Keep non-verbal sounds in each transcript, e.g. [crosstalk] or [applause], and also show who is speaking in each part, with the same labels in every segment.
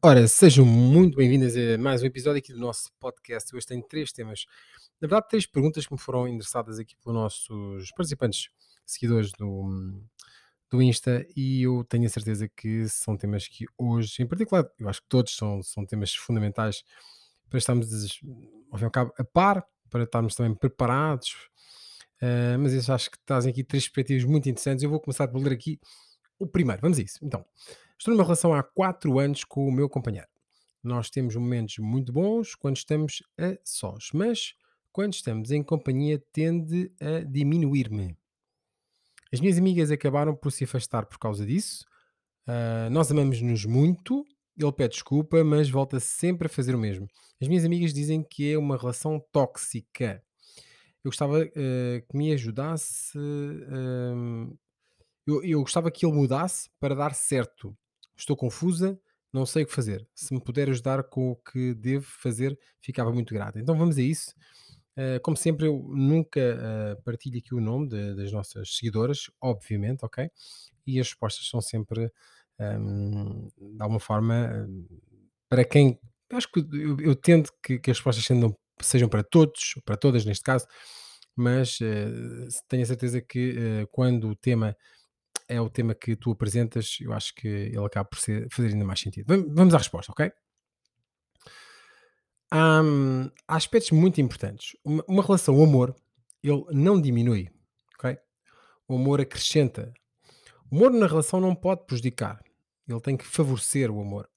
Speaker 1: Ora, sejam muito bem-vindas a mais um episódio aqui do nosso podcast. Hoje tenho três temas, na verdade, três perguntas que me foram endereçadas aqui pelos nossos participantes, seguidores do, do Insta, e eu tenho a certeza que são temas que hoje, em particular, eu acho que todos são, são temas fundamentais para estarmos, ao fim e ao cabo, a par, para estarmos também preparados. Uh, mas eu acho que trazem aqui três perspectivas muito interessantes. Eu vou começar por ler aqui o primeiro. Vamos a isso. Então, Estou numa relação há 4 anos com o meu companheiro. Nós temos momentos muito bons quando estamos a sós, mas quando estamos em companhia tende a diminuir-me. As minhas amigas acabaram por se afastar por causa disso. Uh, nós amamos-nos muito. Ele pede desculpa, mas volta sempre a fazer o mesmo. As minhas amigas dizem que é uma relação tóxica. Eu gostava uh, que me ajudasse. Uh, eu, eu gostava que ele mudasse para dar certo. Estou confusa, não sei o que fazer. Se me puder ajudar com o que devo fazer, ficava muito grata. Então vamos a isso. Uh, como sempre, eu nunca uh, partilho aqui o nome de, das nossas seguidoras, obviamente, ok? E as respostas são sempre, um, de alguma forma, para quem. Acho que eu, eu tento que, que as respostas sejam para todos, para todas neste caso, mas uh, tenho a certeza que quando o tema é o tema que tu apresentas, eu acho que ele acaba por ser, fazer ainda mais sentido. Vamos à resposta, ok? Há, hum, há aspectos muito importantes. Uma, uma, relação, o amor, ele não diminui, ok? O amor acrescenta. O amor na relação não pode prejudicar. Ele tem que favorecer o amor.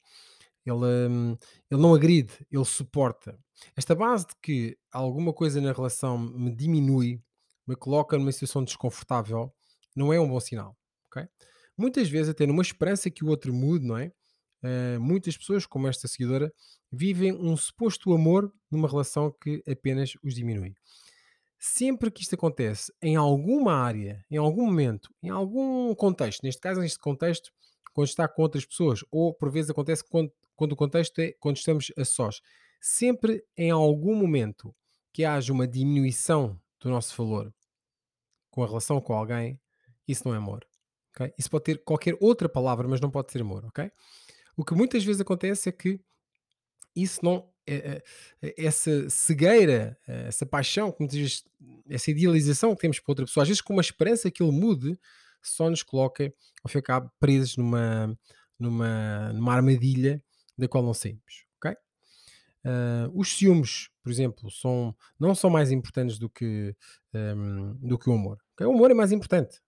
Speaker 1: Ele, hum, ele não agride, ele suporta. Esta base de que alguma coisa na relação me diminui, me coloca numa situação desconfortável, não é um bom sinal ok? Muitas vezes até numa esperança que o outro mude, não é? Uh, muitas pessoas, como esta seguidora, vivem um suposto amor numa relação que apenas os diminui. Sempre que isto acontece em alguma área, em algum momento, em algum contexto, neste caso, neste contexto, quando está com outras pessoas, ou por vezes acontece quando, quando o contexto é quando estamos a sós, sempre em algum momento que haja uma diminuição do nosso valor com a relação com alguém, isso não é amor. Okay? Isso pode ter qualquer outra palavra, mas não pode ser amor. ok? O que muitas vezes acontece é que isso não. É, é, essa cegueira, essa paixão, como diz, essa idealização que temos para outra pessoa, às vezes com uma esperança que ele mude, só nos coloca, ao fim e ao cabo, presos numa, numa, numa armadilha da qual não saímos. ok? Uh, os ciúmes, por exemplo, são, não são mais importantes do que, um, do que o amor. Okay? O amor é mais importante.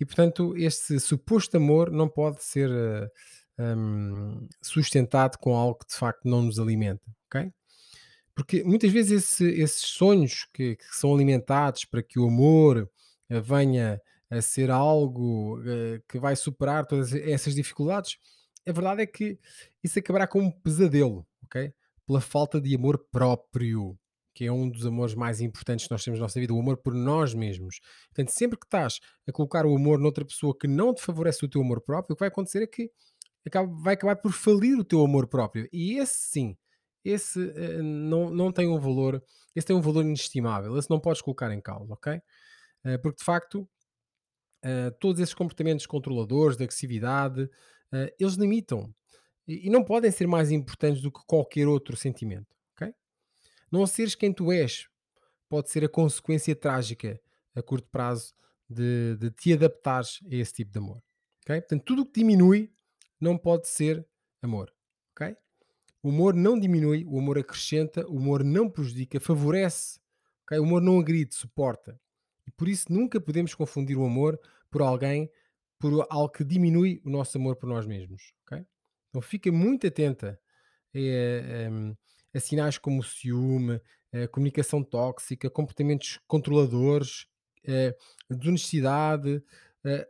Speaker 1: E portanto, este suposto amor não pode ser eh, um, sustentado com algo que de facto não nos alimenta, ok? Porque muitas vezes esse, esses sonhos que, que, são alimentados para que o amor uh, venha a ser algo uh, que vai superar todas essas dificuldades, a verdade é que isso acabará com um pesadelo, ok? Pela falta de amor próprio, que é um dos amores mais importantes que nós temos na nossa vida, o amor por nós mesmos. Portanto, sempre que estás a colocar o amor noutra pessoa que não te favorece o teu amor próprio, o que vai acontecer é que acaba, vai acabar por falir o teu amor próprio. E esse sim, esse uh, não, não tem um valor, esse tem um valor inestimável, esse não podes colocar em causa, ok? Uh, porque de facto, uh, todos esses comportamentos controladores, de agressividade, eles limitam e, e não podem ser mais importantes do que qualquer outro sentimento. Não seres quem tu és pode ser a consequência trágica a curto prazo de, de te adaptares a esse tipo de amor. Okay? Portanto, tudo o que diminui não pode ser amor. Okay? O amor não diminui, o amor acrescenta, o amor não prejudica, favorece. Okay? O amor não agride, suporta. E por isso nunca podemos confundir o amor por alguém, por algo que diminui o nosso amor por nós mesmos. Okay? Então fica muito atenta a, a, a sinais como ciúme, a comunicação tóxica, comportamentos controladores, a desonestidade,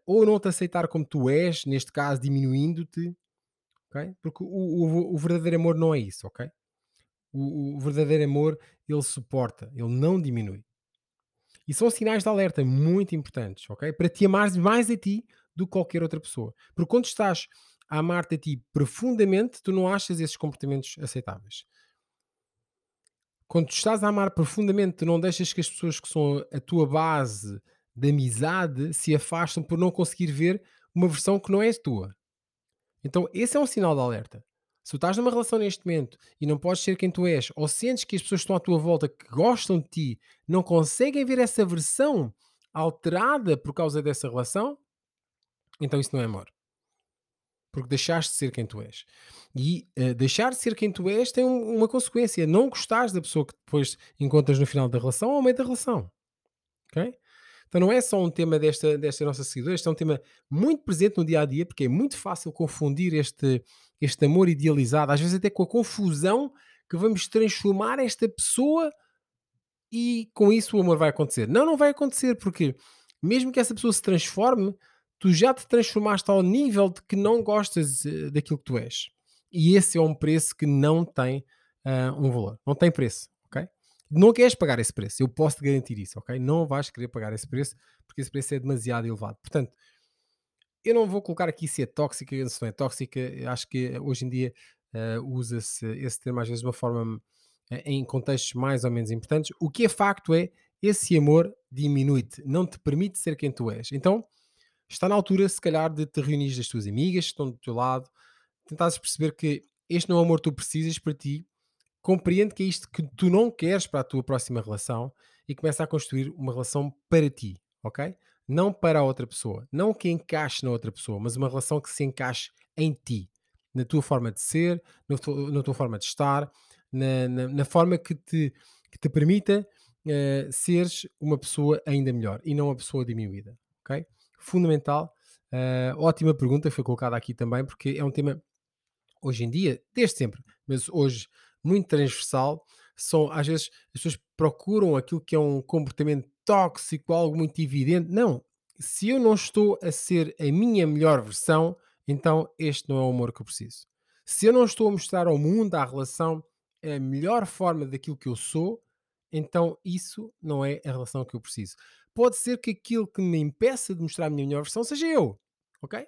Speaker 1: ou não te aceitar como tu és, neste caso diminuindo-te, okay? porque o, o, o, verdadeiro amor não é isso, ok? O, o, verdadeiro amor ele suporta, ele não diminui. E são sinais de alerta muito importantes, ok? Para te amares mais a ti do que qualquer outra pessoa. Porque quando estás a amar-te a ti profundamente, tu não achas esses comportamentos aceitáveis quando estás a amar profundamente, não deixas que as pessoas que são a tua base de amizade se afastem por não conseguir ver uma versão que não és tua. Então, esse é um sinal de alerta. Se tu estás numa relação neste momento e não podes ser quem tu és, ou sentes que as pessoas que estão à tua volta que gostam de ti não conseguem ver essa versão alterada por causa dessa relação, então isso não é amor. Porque deixaste de ser quem tu és. E eh, deixar de ser quem tu és tem um- uma consequência. Não gostares da pessoa que depois encontras no final da relação ou ao meio da relação. Ok? Então não é só um tema desta, desta nossa seguidora, este é um tema muito presente no dia a dia, porque é muito fácil confundir este, este amor idealizado, às vezes até com a confusão que vamos transformar esta pessoa e com isso o amor vai acontecer. Não, não vai acontecer, porque mesmo que essa pessoa se transforme, tu já te transformaste ao nível de que não gostas eh, daquilo que tu és. E esse é um preço que não tem ah, um valor, não tem preço, ok? Não queres pagar esse preço, eu posso te garantir isso, ok? Não vais querer pagar esse preço, porque esse preço é demasiado elevado. Portanto, eu não vou colocar aqui se é tóxica, se não é tóxica. Acho que hoje em dia eh, usa-se esse termo às vezes de uma forma eh, em contextos mais ou menos importantes. O que é facto é esse amor diminui-te, não te permite ser quem tu és. Então está na altura, se calhar, de te reunir das tuas amigas que estão do teu lado, tentares perceber que este não é o amor que tu precisas para ti, compreende que é isto que tu não queres para a tua próxima relação e começa a construir uma relação para ti, ok? Não para a outra pessoa, não que encaixe na outra pessoa, mas uma relação que se encaixe em ti, na tua forma de ser, na tua, na tua forma de estar, na, na- na forma que te, que te permita eh, seres uma pessoa ainda melhor e não uma pessoa diminuída, ok? Fundamental. Eh, ótima pergunta, foi colocada aqui também, porque é um tema hoje em dia, desde sempre, mas hoje muito transversal, são às vezes as pessoas procuram aquilo que é um comportamento tóxico, algo muito evidente. Não, se eu não estou a ser a minha melhor versão, então este não é o amor que eu preciso. Se eu não estou a mostrar ao mundo, à relação, a melhor forma daquilo que eu sou, então isso não é a relação que eu preciso. Pode ser que aquilo que me impeça de mostrar a minha melhor versão seja eu, ok?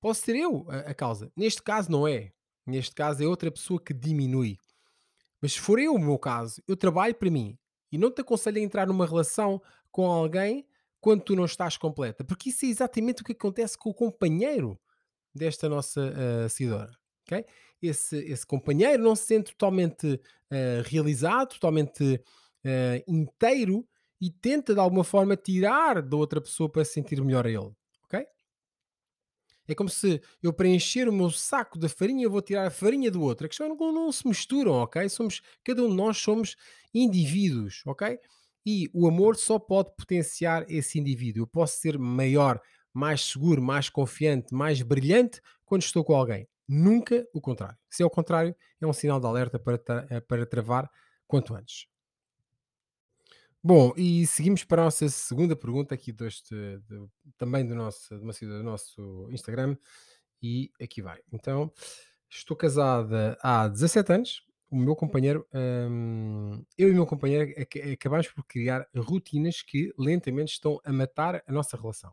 Speaker 1: Posso ser eu a, a causa. Neste caso não é. Neste caso é outra pessoa que diminui. Mas se for eu o meu caso, eu trabalho para mim e não te aconselho a entrar numa relação com alguém quando tu não estás completa, porque isso é exatamente o que acontece com o companheiro desta nossa ah, seguidora. Ok? Esse, esse companheiro não se sente totalmente ah, realizado, totalmente ah, inteiro e tenta de alguma forma tirar da outra pessoa para se sentir melhor a ele. ok? É como se eu preencher o meu saco de farinha, eu vou tirar a farinha do outro. A questão é que não, não se misturam, ok? Somos, cada um de nós somos indivíduos, ok? E o amor só pode potenciar esse indivíduo. Eu posso ser maior, mais seguro, mais confiante, mais brilhante quando estou com alguém. Nunca o contrário. Se é o contrário, é um sinal de alerta para, tra- eh, para travar quanto antes. Bom, e seguimos para a nossa segunda pergunta aqui deste, do- também do nosso, de uma do nosso Instagram. E aqui vai. Então, estou casada há 17 anos. O meu companheiro, hum, eu e o meu companheiro ac- acabamos por criar rotinas que lentamente estão a matar a nossa relação.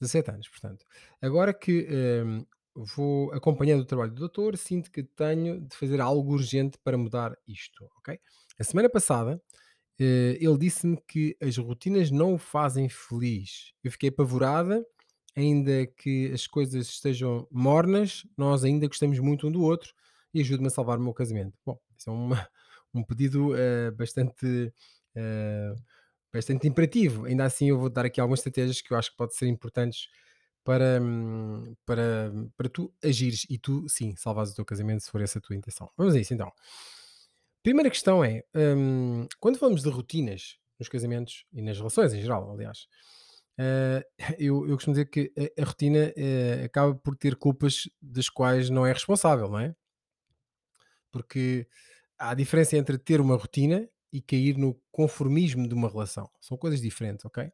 Speaker 1: 17 anos, portanto. Agora que hum, vou acompanhando o trabalho do doutor, sinto que tenho de fazer algo urgente para mudar isto, ok? A semana passada, eh, ele disse-me que as rotinas não o fazem feliz. Eu fiquei apavorada, ainda que as coisas estejam mornas, nós ainda gostamos muito um do outro e ajude-me a salvar o meu casamento. Bom, isso é uma- [laughs] um pedido eh, bastante, eh, bastante imperativo. Ainda assim, eu vou dar aqui algumas estratégias que eu acho que podem ser importantes para, hum, para, para tu agires e tu, sim, salvares o teu casamento se for essa a tua intenção. Vamos a isso então. Primeira questão é, hum, quando falamos de rotinas nos casamentos e nas relações em geral, aliás, eh, [laughs] eu, eu costumo dizer que a, a rotina eh, acaba por ter culpas das quais não é responsável, não é? Porque há diferença entre ter uma rotina e cair no conformismo de uma relação. São coisas diferentes, ok?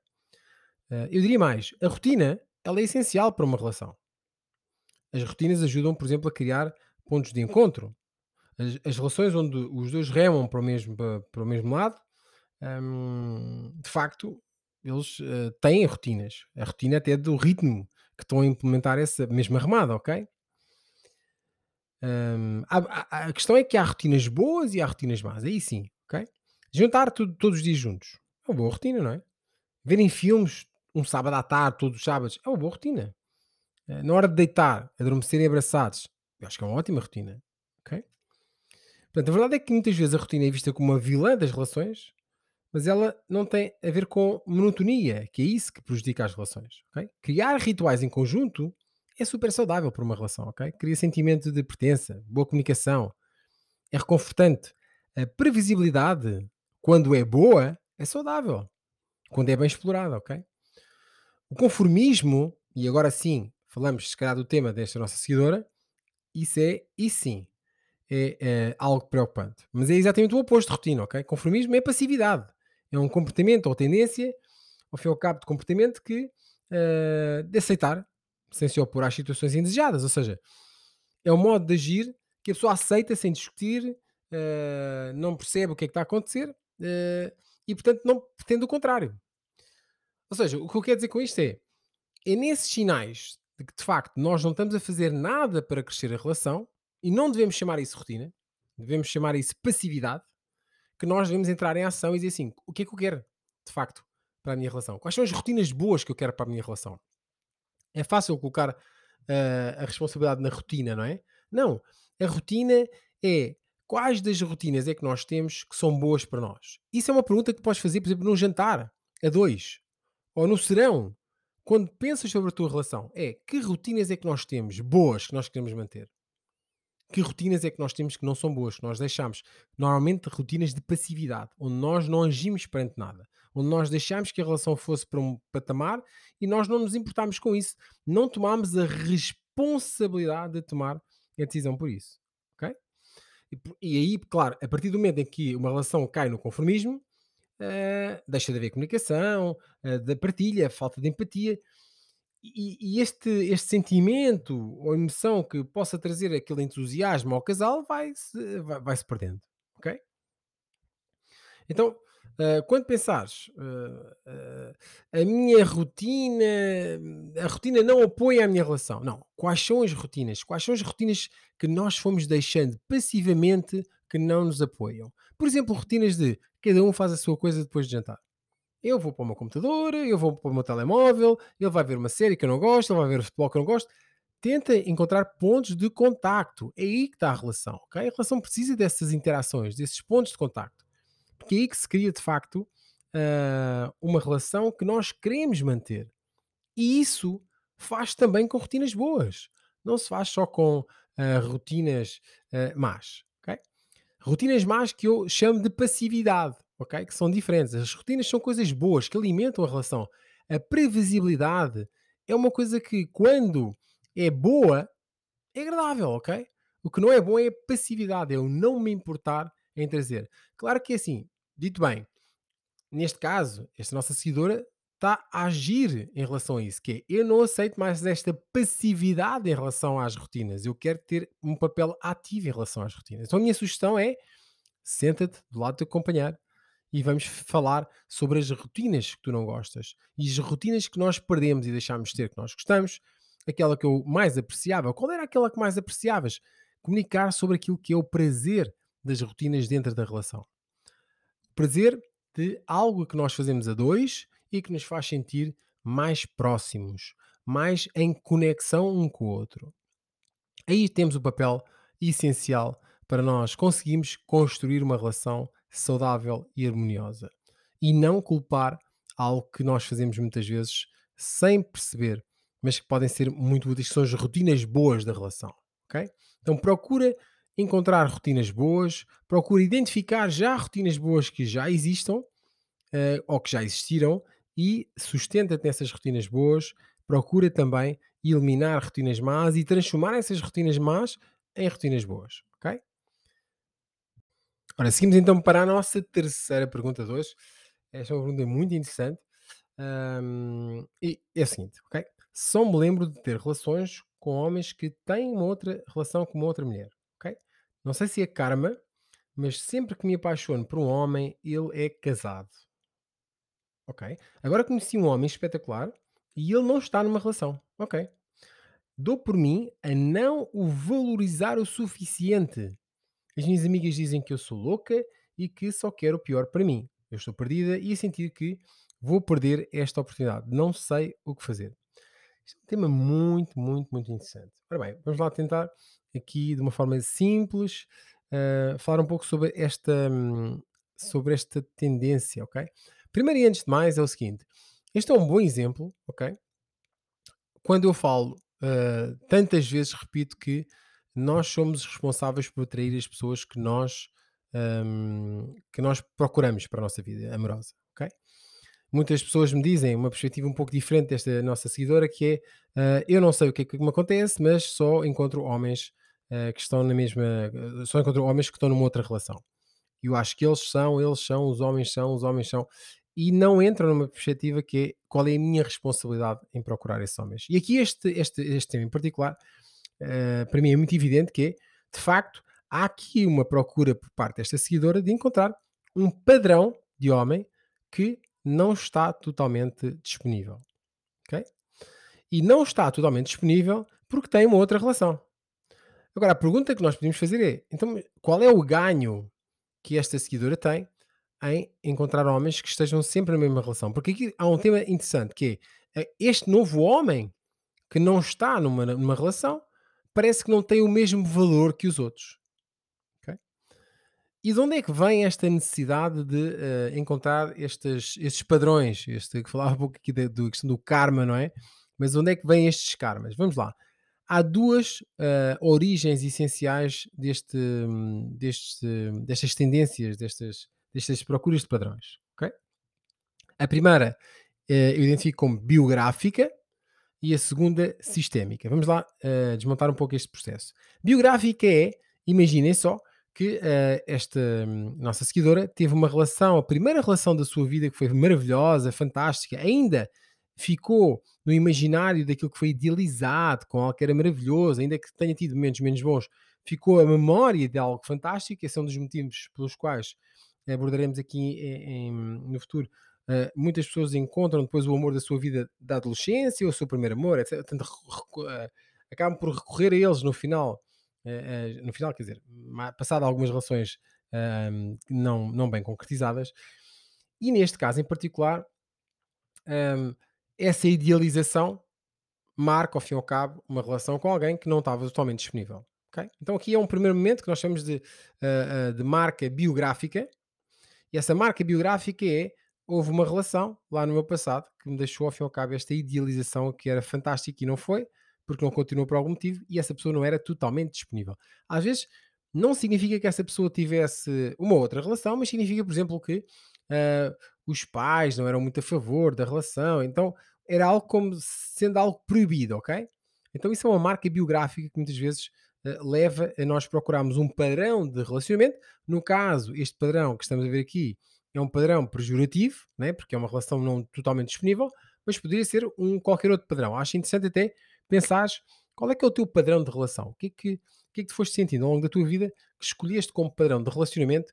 Speaker 1: Eh, eu diria mais, a rotina ela é essencial para uma relação. As rotinas ajudam, por exemplo, a criar pontos de encontro. As, as relações onde os dois remam para o mesmo, para, o mesmo lado, hum, de facto, eles eh, têm rotinas. A rotina até do ritmo que estão a implementar essa mesma remada, ok? Hum, há- a questão é que há rotinas boas e há rotinas más. Aí sim, ok? Juntar tudo todos os dias juntos. É uma boa rotina, não é? Verem filmes um sábado à tarde, todos os sábados, é uma boa rotina. Eh, na hora de deitar, adormecerem abraçados, eu acho que é uma ótima rotina, ok? Portanto, a verdade é que muitas vezes a rotina é vista como uma vilã das relações, mas ela não tem a ver com monotonia, que é isso que prejudica as relações, ok? Criar rituais em conjunto é super saudável para uma relação, ok? Cria sentimento de pertença, boa comunicação, é reconfortante. A previsibilidade, quando é boa, é saudável. Quando é bem explorada, ok? O conformismo, e agora sim, falamos se calhar do tema desta nossa seguidora, isso é, e sim, é, é algo preocupante. Mas é exatamente o oposto de rotina, ok? Conformismo é passividade. É um comportamento ou tendência, ao fim e ao cabo, de comportamento que uh, de aceitar, sem se opor às situações indesejadas. Ou seja, é um modo de agir que a pessoa aceita sem discutir, uh, não percebe o que é que está a acontecer uh, e, portanto, não pretende o contrário. Ou seja, o que eu quero dizer com isto é, é nesses sinais de que, de facto, nós não estamos a fazer nada para crescer a relação e não devemos chamar isso rotina, devemos chamar isso passividade, que nós devemos entrar em ação e dizer assim: o que é que eu quero, de facto, para a minha relação? Quais são as rotinas boas que eu quero para a minha relação? É fácil colocar uh, a responsabilidade na rotina, não é? Não. A rotina é quais das rotinas é que nós temos que são boas para nós? Isso é uma pergunta que podes fazer, por exemplo, num jantar a dois ou no serão. Quando pensas sobre a tua relação, é que rotinas é que nós temos boas que nós queremos manter? que rotinas é que nós temos que não são boas, que nós deixamos normalmente rotinas de passividade, onde nós não agimos perante nada, onde nós deixamos que a relação fosse para um patamar e nós não nos importamos com isso, não tomamos a responsabilidade de tomar a decisão por isso, ok? E, e aí, claro, a partir do momento em que uma relação cai no conformismo, uh, deixa de haver comunicação, uh, da partilha, falta de empatia, e, e este, este sentimento ou emoção que possa trazer aquele entusiasmo ao casal vai-se vai, vai -se perdendo, ok? Então, uh, quando pensares uh, uh, a minha rotina, a rotina não apoia a minha relação. Não. Quais são as rotinas? Quais são as rotinas que nós fomos deixando passivamente que não nos apoiam? Por exemplo, rotinas de cada um faz a sua coisa depois de jantar. Eu vou para o meu computador, eu vou para o meu telemóvel, ele vai ver uma série que eu não gosto, ele vai ver o futebol que eu não gosto. Tenta encontrar pontos de contacto. É aí que está a relação, ok? A relação precisa dessas interações, desses pontos de contacto. Porque é aí que se cria, de facto, uh, uma relação que nós queremos manter. E isso faz também com rotinas boas. Não se faz só com uh, rotinas uh, más? Rotinas más que eu chamo de passividade ok? Que são diferentes. As rotinas são coisas boas que alimentam a relação. A previsibilidade é uma coisa que, quando é boa, é agradável, ok? O que não é bom é a passividade, é o não me importar em trazer. Claro que é assim, dito bem, neste caso, esta nossa seguidora está a agir em relação a isso, que é, eu não aceito mais esta passividade em relação às rotinas, eu quero ter um papel ativo em relação às rotinas. Então a minha sugestão é, senta-te do lado do teu companheiro, e vamos falar sobre as rotinas que tu não gostas e as rotinas que nós perdemos e deixámos de ter que nós gostamos, aquela que eu mais apreciava. Qual era aquela que mais apreciavas? Comunicar sobre aquilo que é o prazer das rotinas dentro da relação. Prazer de algo que nós fazemos a dois e que nos faz sentir mais próximos, mais em conexão um com o outro. Aí temos o papel essencial para nós conseguirmos construir uma relação saudável e harmoniosa. E não culpar algo que nós fazemos muitas vezes sem perceber, mas que podem ser muito úteis, que são as rotinas boas da relação. ok? Então procura encontrar rotinas boas, procura identificar já rotinas boas que já existam uh, ou que já existiram e sustenta-te nessas rotinas boas. Procura também eliminar rotinas más e transformar essas rotinas más em rotinas boas. ok? Ora, seguimos então para a nossa terceira pergunta de hoje. Esta é uma pergunta muito interessante. Um, e é a seguinte, ok? Só me lembro de ter relações com homens que têm uma outra relação com uma outra mulher, ok? Não sei se é karma, mas sempre que me apaixono por um homem, ele é casado. Ok? Agora conheci um homem espetacular e ele não está numa relação. Ok? Dou por mim a não o valorizar o suficiente as minhas amigas dizem que eu sou louca e que só quero o pior para mim. Eu estou perdida e a sentir que vou perder esta oportunidade. Não sei o que fazer. Isto é um tema muito, muito, muito interessante. Ora bem, vamos lá tentar aqui de uma forma simples, eh, falar um pouco sobre esta, hum, sobre esta tendência, ok? Primeiro e antes de mais é o seguinte, este é um bom exemplo, ok? Quando eu falo, eh, tantas vezes repito que nós somos responsáveis por atrair as pessoas que nós, hum, que nós procuramos para a nossa vida amorosa, ok? Muitas pessoas me dizem uma perspectiva um pouco diferente desta nossa seguidora, que é, eh, eu não sei o que é que me acontece, mas só encontro homens, eh, que estão na mesma só encontro homens que estão numa outra relação. Eu acho que eles são, eles são, os homens são, os homens são, e não entram numa perspectiva que é qual é a minha responsabilidade em procurar esses homens. E aqui este, este, este tema em particular, eh, para mim é muito evidente que é, de facto, há aqui uma procura por parte desta seguidora de encontrar um padrão de homem que não está totalmente disponível, ok? E não está totalmente disponível porque tem uma outra relação. Agora, a pergunta que nós podemos fazer é: então, qual é o ganho que esta seguidora tem em encontrar homens que estejam sempre na mesma relação? Porque aqui há um tema interessante que é eh, este novo homem que não está numa, numa relação parece que não tem o mesmo valor que os outros. E de onde é que vem esta necessidade de eh, encontrar estes, estes padrões? Este que falava um pouco aqui da questão do karma, não é? Mas de onde é que vêm estes karmas? Vamos lá há duas uh, origens essenciais deste, deste, destas tendências, destas, destas procuras de padrões. Okay? A primeira uh, eu identifico como biográfica e a segunda sistémica. Vamos lá uh, desmontar um pouco este processo. Biográfica é, imaginem só, que esta um, nossa seguidora teve uma relação, a primeira relação da sua vida que foi maravilhosa, fantástica, ainda ficou no imaginário daquilo que foi idealizado, com algo que era maravilhoso, ainda que tenha tido momentos menos bons, ficou a memória de algo fantástico. Esse é um dos motivos pelos quais abordaremos aqui em, no futuro. Uh, muitas pessoas encontram depois o amor da sua vida da adolescência, ou o seu primeiro amor, etc. Portanto, uh, acabam por recorrer a eles no final. Uh, no final, quer dizer, passado algumas relações não, não bem concretizadas, e neste caso em particular, um, essa idealização marca, ao fim e ao cabo, uma relação com alguém que não estava totalmente disponível. Okay? Então aqui é um primeiro momento que nós chamamos de, de marca biográfica, e essa marca biográfica é houve uma relação lá no meu passado que me deixou ao fim e ao cabo esta idealização que era fantástica e não foi, porque não continuou por algum motivo e essa pessoa não era totalmente disponível. Às vezes não significa que essa pessoa tivesse uma outra relação, mas significa, por exemplo, que uh, os pais não eram muito a favor da relação, então era algo como sendo algo proibido, ok? Então isso é uma marca biográfica que muitas vezes leva a nós procurarmos um padrão de relacionamento. No caso, este padrão que estamos a ver aqui é um padrão pejorativo, né? porque é uma relação não totalmente disponível, mas poderia ser um qualquer outro padrão. Acho interessante até pensar qual é que é o teu padrão de relação. O que é que, o que, é que foste sentindo ao longo da tua vida que escolheste como padrão de relacionamento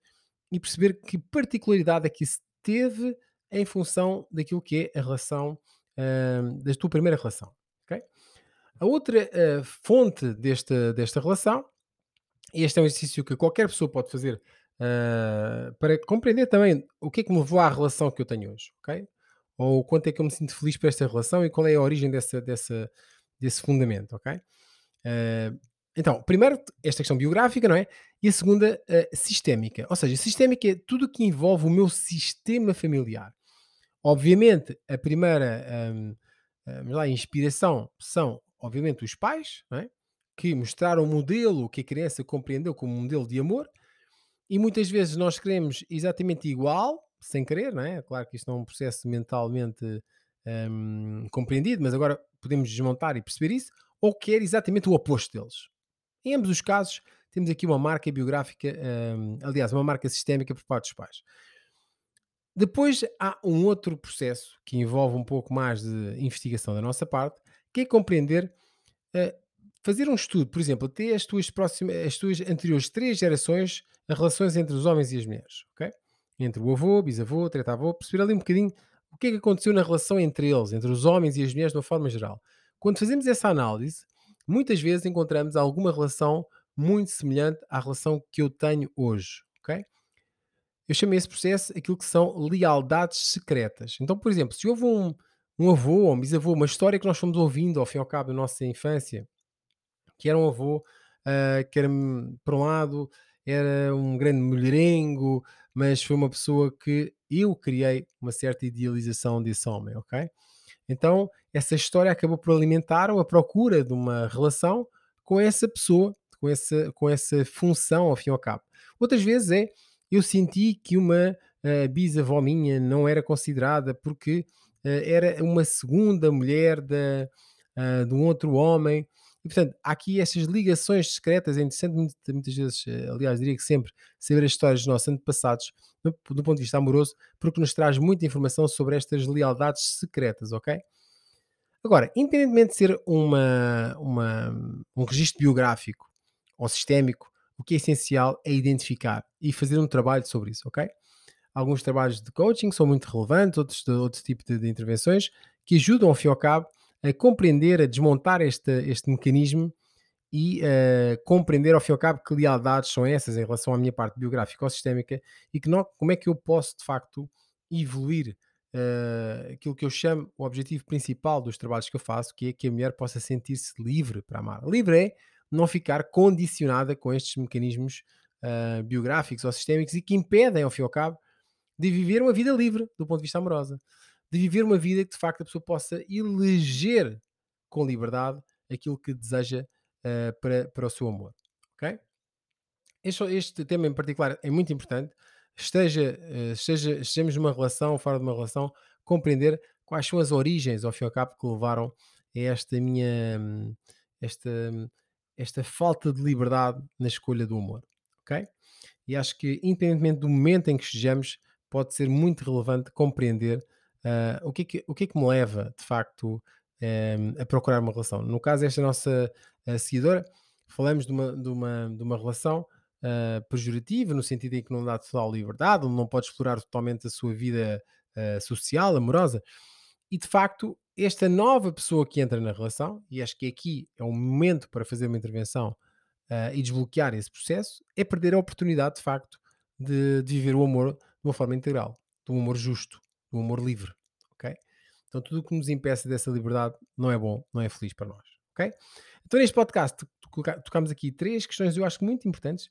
Speaker 1: e perceber que particularidade é que isso teve em função daquilo que é a relação, uh, da tua primeira relação. A outra uh, fonte desta, desta relação, e este é um exercício que qualquer pessoa pode fazer uh, para compreender também o que é que me levou à relação que eu tenho hoje, ok? Ou quanto é que eu me sinto feliz por esta relação e qual é a origem dessa, dessa, desse fundamento, ok? Uh, então, primeiro, esta questão biográfica, não é? E a segunda, uh, sistémica. Ou seja, sistémica é tudo que envolve o meu sistema familiar. Obviamente, a primeira um, lá, inspiração são, obviamente, os pais, é? que mostraram o modelo que a criança compreendeu como um modelo de amor, e muitas vezes nós queremos exatamente igual, sem querer, não é? Claro que isto não é um processo mentalmente um, compreendido, mas agora podemos desmontar e perceber isso, ou quer exatamente o oposto deles. Em ambos os casos, temos aqui uma marca biográfica, um, aliás, uma marca sistémica por parte dos pais. Depois há um outro processo que envolve um pouco mais de investigação da nossa parte, que é compreender, uh, fazer um estudo, por exemplo, até as tuas próximas, as tuas anteriores três gerações, as relações entre os homens e as mulheres, ok? Entre o avô, bisavô, tretavô, perceber ali um bocadinho o que é que aconteceu na relação entre eles, entre os homens e as mulheres de uma forma geral. Quando fazemos essa análise, muitas vezes encontramos alguma relação muito semelhante à relação que eu tenho hoje, ok? Eu chamo esse processo aquilo que são lealdades secretas. Então, por exemplo, se houve um, um avô ou um bisavô, uma história que nós fomos ouvindo ao fim e ao cabo da nossa infância, que era um avô ah, que era, hum, por um lado, era um grande mulherengo, mas foi uma pessoa que eu criei uma certa idealização desse homem, ok? Então, essa história acabou por alimentar a procura de uma relação com essa pessoa, com essa, com essa função ao fim e ao cabo. Outras vezes é, eu senti que uma uh, bisavó minha não era considerada porque uh, era uma segunda mulher de, uh, de um outro homem. E, portanto, há aqui essas ligações secretas, é interessante muitas, vezes, aliás, diria que sempre, saber as histórias dos nossos antepassados, do, do ponto de vista amoroso, porque nos traz muita informação sobre estas lealdades secretas, ok? Agora, independentemente de ser uma, uma, um registro biográfico ou sistémico, o que é essencial é identificar e fazer um trabalho sobre isso, ok? Alguns trabalhos de coaching são muito relevantes, outros de outro tipo de, de intervenções que ajudam, ao fim e ao cabo, a compreender, a desmontar este, este mecanismo e uh, compreender, ao fim e ao cabo, que lealdades são essas em relação à minha parte biográfica ou sistémica e que não, como é que eu posso, de facto, evoluir uh, aquilo que eu chamo o objetivo principal dos trabalhos que eu faço, que é que a mulher possa sentir-se livre para amar. Livre é não ficar condicionada com estes mecanismos uh, biográficos ou sistémicos e que impedem, ao fim e ao cabo, de viver uma vida livre do ponto de vista amorosa. De viver uma vida que de facto a pessoa possa eleger com liberdade aquilo que deseja uh, para, para o seu amor. Ok? Este, este tema em particular é muito importante esteja, uh, esteja, estejamos numa relação, fora de uma relação, compreender quais são as origens, ao fim e ao cabo, que levaram a esta minha esta, esta falta de liberdade na escolha do amor, ok? E acho que, independentemente do momento em que estejamos, pode ser muito relevante compreender uh, o, que é que, o que é que me leva, de facto, um, a procurar uma relação. No caso, esta nossa uh, seguidora, falamos de uma, de uma, de uma relação uh, pejorativa, no sentido em que não dá total liberdade, onde não pode explorar totalmente a sua vida uh, social, amorosa. E de facto, esta nova pessoa que entra na relação, e acho que aqui é um momento para fazer uma intervenção uh, e desbloquear esse processo, é perder a oportunidade de facto de, de viver o amor de uma forma integral, de um amor justo, de um amor livre. ok? Então, tudo o que nos impeça dessa liberdade não é bom, não é feliz para nós. ok? Então, neste podcast, tocamos aqui três questões eu acho muito importantes.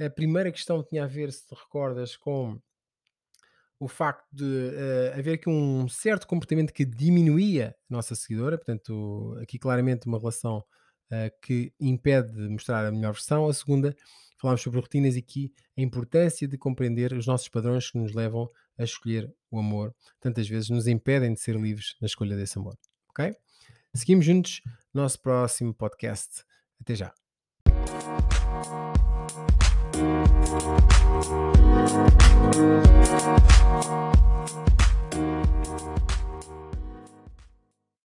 Speaker 1: A primeira questão tinha a ver, se te recordas, com o facto de uh, haver aqui um certo comportamento que diminuía a nossa seguidora, portanto, aqui claramente uma relação uh, que impede de mostrar a melhor versão. A segunda, falámos sobre rotinas e aqui a importância de compreender os nossos padrões que nos levam a escolher o amor, tantas vezes nos impedem de ser livres na escolha desse amor. Ok? Seguimos juntos no nosso próximo podcast. Até já.